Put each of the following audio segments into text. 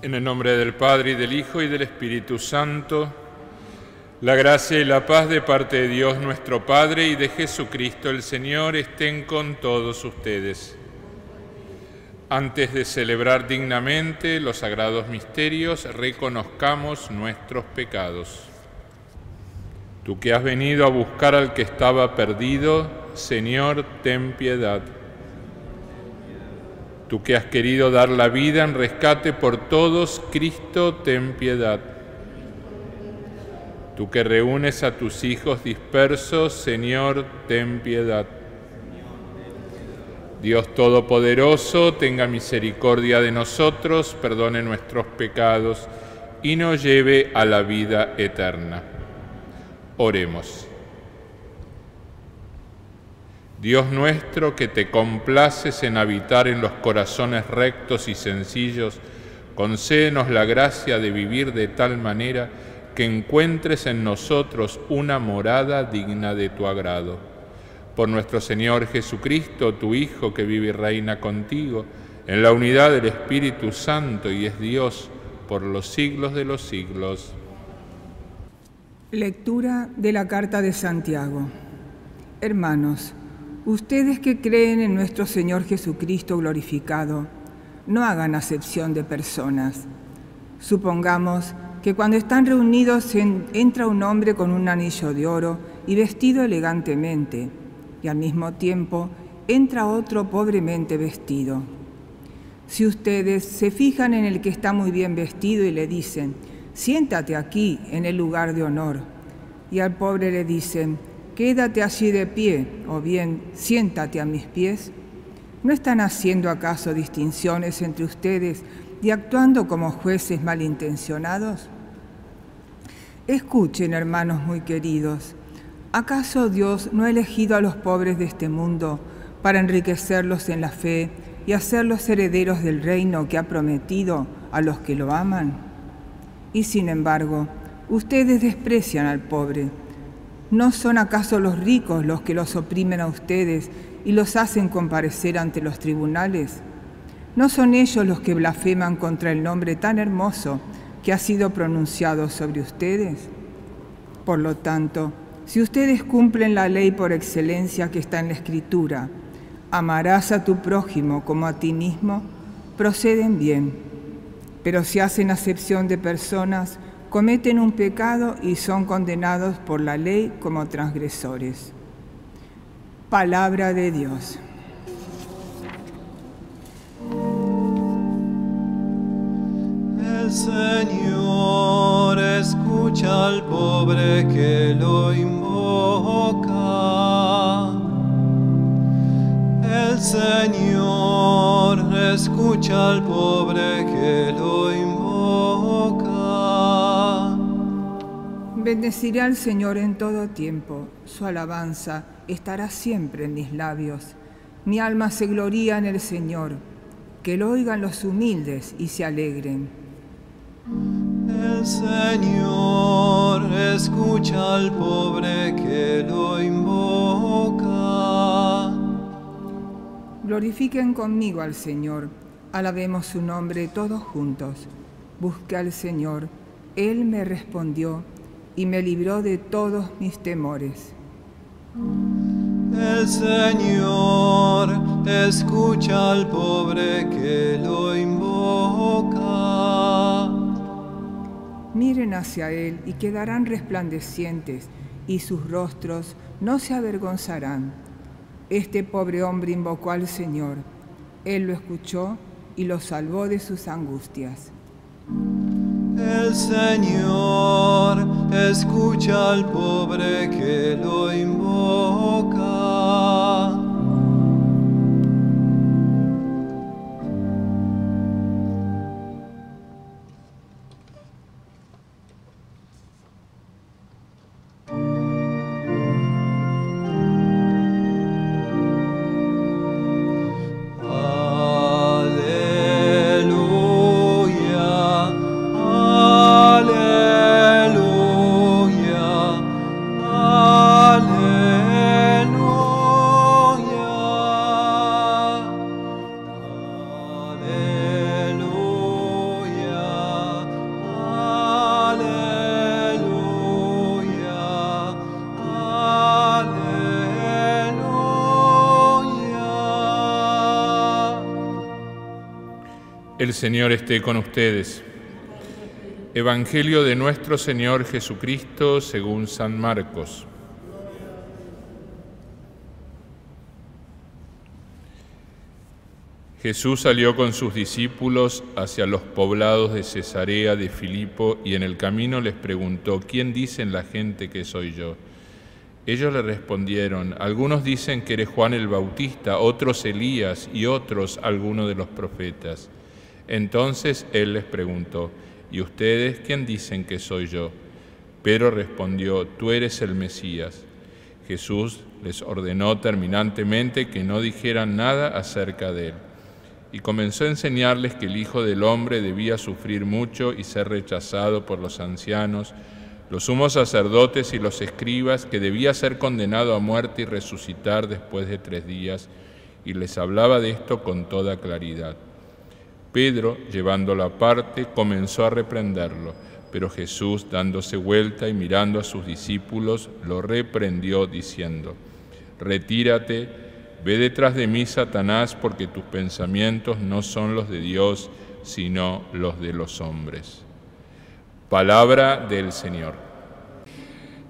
En el nombre del Padre y del Hijo y del Espíritu Santo, la gracia y la paz de parte de Dios nuestro Padre y de Jesucristo el Señor estén con todos ustedes. Antes de celebrar dignamente los sagrados misterios, reconozcamos nuestros pecados. Tú que has venido a buscar al que estaba perdido, Señor, ten piedad. Tú que has querido dar la vida en rescate por todos, Cristo, ten piedad. Tú que reúnes a tus hijos dispersos, Señor, ten piedad. Dios Todopoderoso, tenga misericordia de nosotros, perdone nuestros pecados y nos lleve a la vida eterna. Oremos. Dios nuestro, que te complaces en habitar en los corazones rectos y sencillos, concédenos la gracia de vivir de tal manera que encuentres en nosotros una morada digna de tu agrado. Por nuestro Señor Jesucristo, tu Hijo, que vive y reina contigo, en la unidad del Espíritu Santo y es Dios por los siglos de los siglos. Lectura de la carta de Santiago. Hermanos, ustedes que creen en nuestro Señor Jesucristo glorificado, no hagan acepción de personas. Supongamos que cuando están reunidos en- entra un hombre con un anillo de oro y vestido elegantemente, y al mismo tiempo entra otro pobremente vestido. Si ustedes se fijan en el que está muy bien vestido y le dicen, siéntate aquí en el lugar de honor, y al pobre le dicen, quédate allí de pie, o bien, siéntate a mis pies, ¿no están haciendo acaso distinciones entre ustedes y actuando como jueces malintencionados? Escuchen, hermanos muy queridos, ¿acaso Dios no ha elegido a los pobres de este mundo para enriquecerlos en la fe y hacerlos herederos del reino que ha prometido a los que lo aman? Y sin embargo, ustedes desprecian al pobre. ¿No son acaso los ricos los que los oprimen a ustedes y los hacen comparecer ante los tribunales? ¿No son ellos los que blasfeman contra el nombre tan hermoso que ha sido pronunciado sobre ustedes? Por lo tanto, si ustedes cumplen la ley por excelencia que está en la Escritura, amarás a tu prójimo como a ti mismo, proceden bien. Pero si hacen acepción de personas, cometen un pecado y son condenados por la ley como transgresores. Palabra de Dios. El Señor escucha al pobre que lo invoca. El Señor escucha al pobre que lo invoca. Bendeciré al Señor en todo tiempo. Su alabanza estará siempre en mis labios. Mi alma se gloría en el Señor. Que lo oigan los humildes y se alegren. El Señor escucha al pobre que lo invoca. Glorifiquen conmigo al Señor. Alabemos su nombre todos juntos. Busqué al Señor. Él me respondió y me libró de todos mis temores. El Señor escucha al pobre que lo invoca. Miren hacia Él y quedarán resplandecientes, y sus rostros no se avergonzarán. Este pobre hombre invocó al Señor. Él lo escuchó y lo salvó de sus angustias. El Señor escucha al pobre que lo invoca. El Señor esté con ustedes. Evangelio de nuestro Señor Jesucristo según San Marcos. Jesús salió con sus discípulos hacia los poblados de Cesarea de Filipo y en el camino les preguntó, ¿quién dicen la gente que soy yo? Ellos le respondieron, algunos dicen que eres Juan el Bautista, otros Elías y otros alguno de los profetas. Entonces él les preguntó, ¿y ustedes quién dicen que soy yo? Pedro respondió, tú eres el Mesías. Jesús les ordenó terminantemente que no dijeran nada acerca de él. Y comenzó a enseñarles que el Hijo del Hombre debía sufrir mucho y ser rechazado por los ancianos, los sumos sacerdotes y los escribas, que debía ser condenado a muerte y resucitar después de tres días, y les hablaba de esto con toda claridad. Pedro, llevándolo aparte, comenzó a reprenderlo, pero Jesús, dándose vuelta y mirando a sus discípulos, lo reprendió diciendo, Retírate, ve detrás de mí, Satanás, porque tus pensamientos no son los de Dios, sino los de los hombres. Palabra del Señor.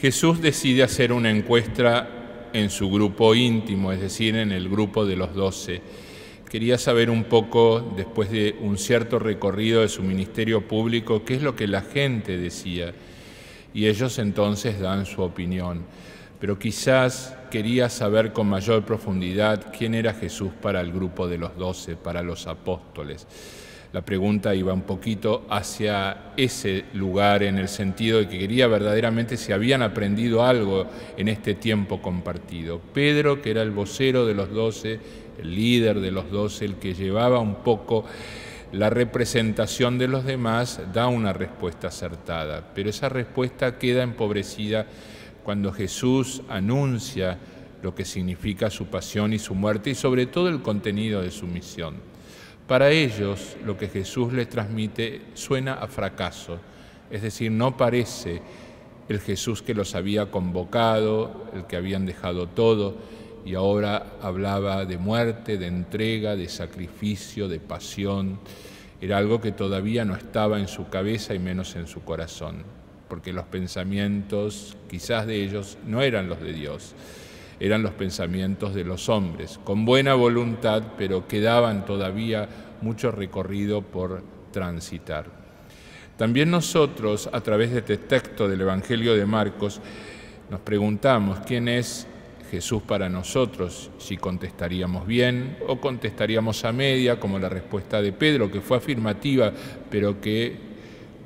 Jesús decide hacer una encuesta en su grupo íntimo, es decir, en el grupo de los doce quería saber un poco, después de un cierto recorrido de su ministerio público, qué es lo que la gente decía. Y ellos entonces dan su opinión. Pero quizás quería saber con mayor profundidad quién era Jesús para el grupo de los doce, para los apóstoles. La pregunta iba un poquito hacia ese lugar en el sentido de que quería verdaderamente si habían aprendido algo en este tiempo compartido. Pedro, que era el vocero de los doce, el líder de los doce, el que llevaba un poco la representación de los demás, da una respuesta acertada, pero esa respuesta queda empobrecida cuando Jesús anuncia lo que significa su pasión y su muerte y sobre todo el contenido de su misión. Para ellos lo que Jesús les transmite suena a fracaso, es decir, no parece el Jesús que los había convocado, el que habían dejado todo, y ahora hablaba de muerte, de entrega, de sacrificio, de pasión. Era algo que todavía no estaba en su cabeza y menos en su corazón, porque los pensamientos quizás de ellos no eran los de Dios, eran los pensamientos de los hombres, con buena voluntad, pero quedaban todavía mucho recorrido por transitar. También nosotros, a través de este texto del Evangelio de Marcos, nos preguntamos quién es Jesús para nosotros, si contestaríamos bien o contestaríamos a media, como la respuesta de Pedro, que fue afirmativa, pero que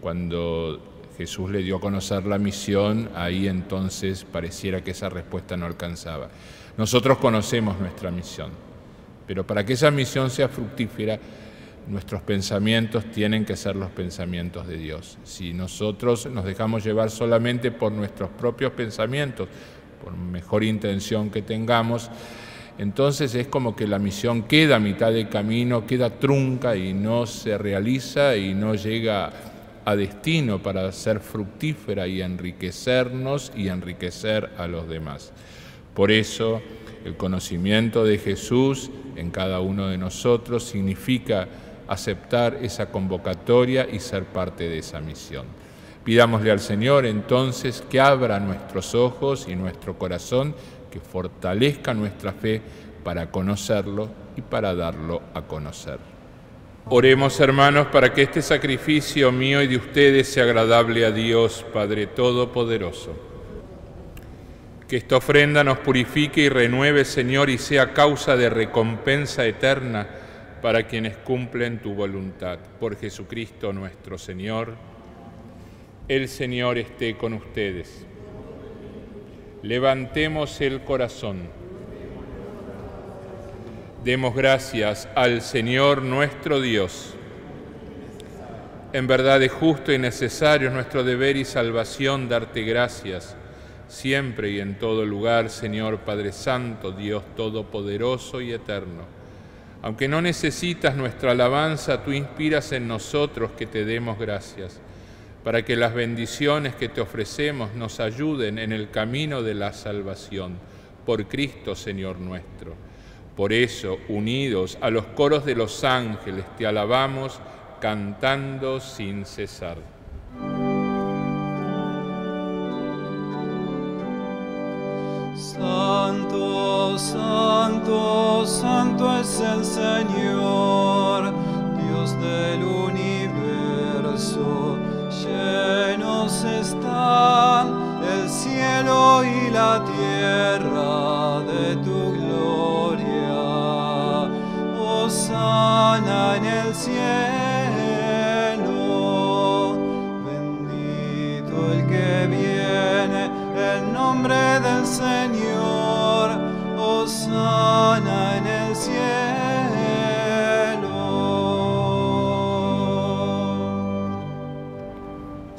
cuando Jesús le dio a conocer la misión, ahí entonces pareciera que esa respuesta no alcanzaba. Nosotros conocemos nuestra misión, pero para que esa misión sea fructífera, nuestros pensamientos tienen que ser los pensamientos de Dios. Si nosotros nos dejamos llevar solamente por nuestros propios pensamientos, por mejor intención que tengamos, entonces es como que la misión queda a mitad de camino, queda trunca y no se realiza y no llega a destino para ser fructífera y enriquecernos y enriquecer a los demás. Por eso el conocimiento de Jesús en cada uno de nosotros significa aceptar esa convocatoria y ser parte de esa misión. Pidámosle al Señor entonces que abra nuestros ojos y nuestro corazón, que fortalezca nuestra fe para conocerlo y para darlo a conocer. Oremos hermanos para que este sacrificio mío y de ustedes sea agradable a Dios, Padre Todopoderoso. Que esta ofrenda nos purifique y renueve, Señor, y sea causa de recompensa eterna para quienes cumplen tu voluntad. Por Jesucristo nuestro Señor. El Señor esté con ustedes. Levantemos el corazón. Demos gracias al Señor nuestro Dios. En verdad es justo y necesario nuestro deber y salvación darte gracias, siempre y en todo lugar, Señor Padre Santo, Dios Todopoderoso y Eterno. Aunque no necesitas nuestra alabanza, tú inspiras en nosotros que te demos gracias, para que las bendiciones que te ofrecemos nos ayuden en el camino de la salvación. Por Cristo, Señor nuestro. Por eso, unidos a los coros de los ángeles, te alabamos cantando sin cesar. Santo, santo, santo es el Señor, Dios del universo. Llenos están el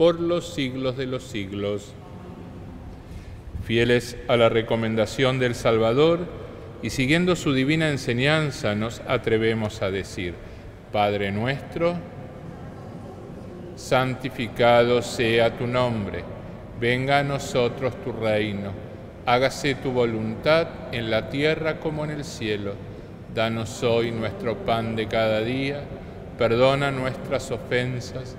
por los siglos de los siglos. Fieles a la recomendación del Salvador y siguiendo su divina enseñanza nos atrevemos a decir, Padre nuestro, santificado sea tu nombre, venga a nosotros tu reino, hágase tu voluntad en la tierra como en el cielo. Danos hoy nuestro pan de cada día, perdona nuestras ofensas,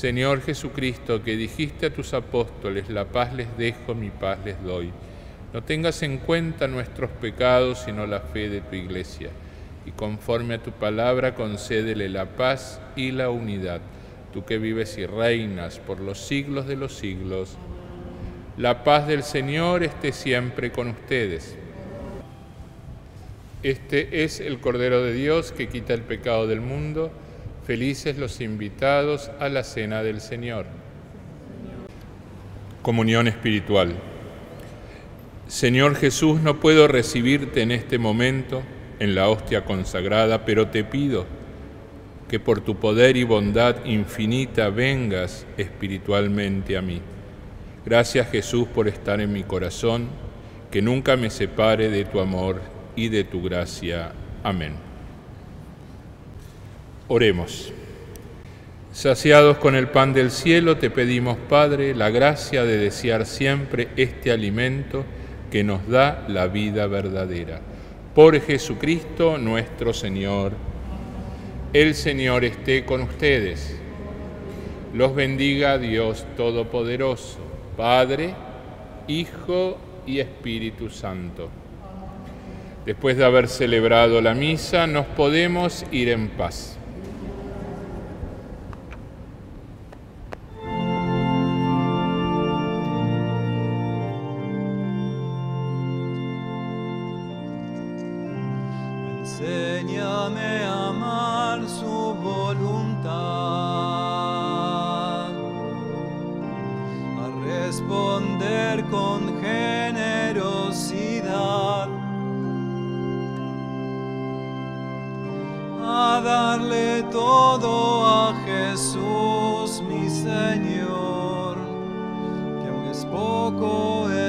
Señor Jesucristo, que dijiste a tus apóstoles, la paz les dejo, mi paz les doy, no tengas en cuenta nuestros pecados, sino la fe de tu iglesia y conforme a tu palabra concédele la paz y la unidad, tú que vives y reinas por los siglos de los siglos. La paz del Señor esté siempre con ustedes. Este es el Cordero de Dios que quita el pecado del mundo. Felices los invitados a la cena del Señor. Comunión espiritual. Señor Jesús, no puedo recibirte en este momento en la hostia consagrada, pero te pido que por tu poder y bondad infinita vengas espiritualmente a mí. Gracias Jesús por estar en mi corazón, que nunca me separe de tu amor y de tu gracia. Amén. Oremos. Saciados con el pan del cielo, te pedimos, Padre, la gracia de desear siempre este alimento que nos da la vida verdadera por Jesucristo nuestro Señor. El Señor esté con ustedes. Los bendiga Dios Todopoderoso, Padre, Hijo y Espíritu Santo. Después de haber celebrado la misa, nos podemos ir en paz. Todo a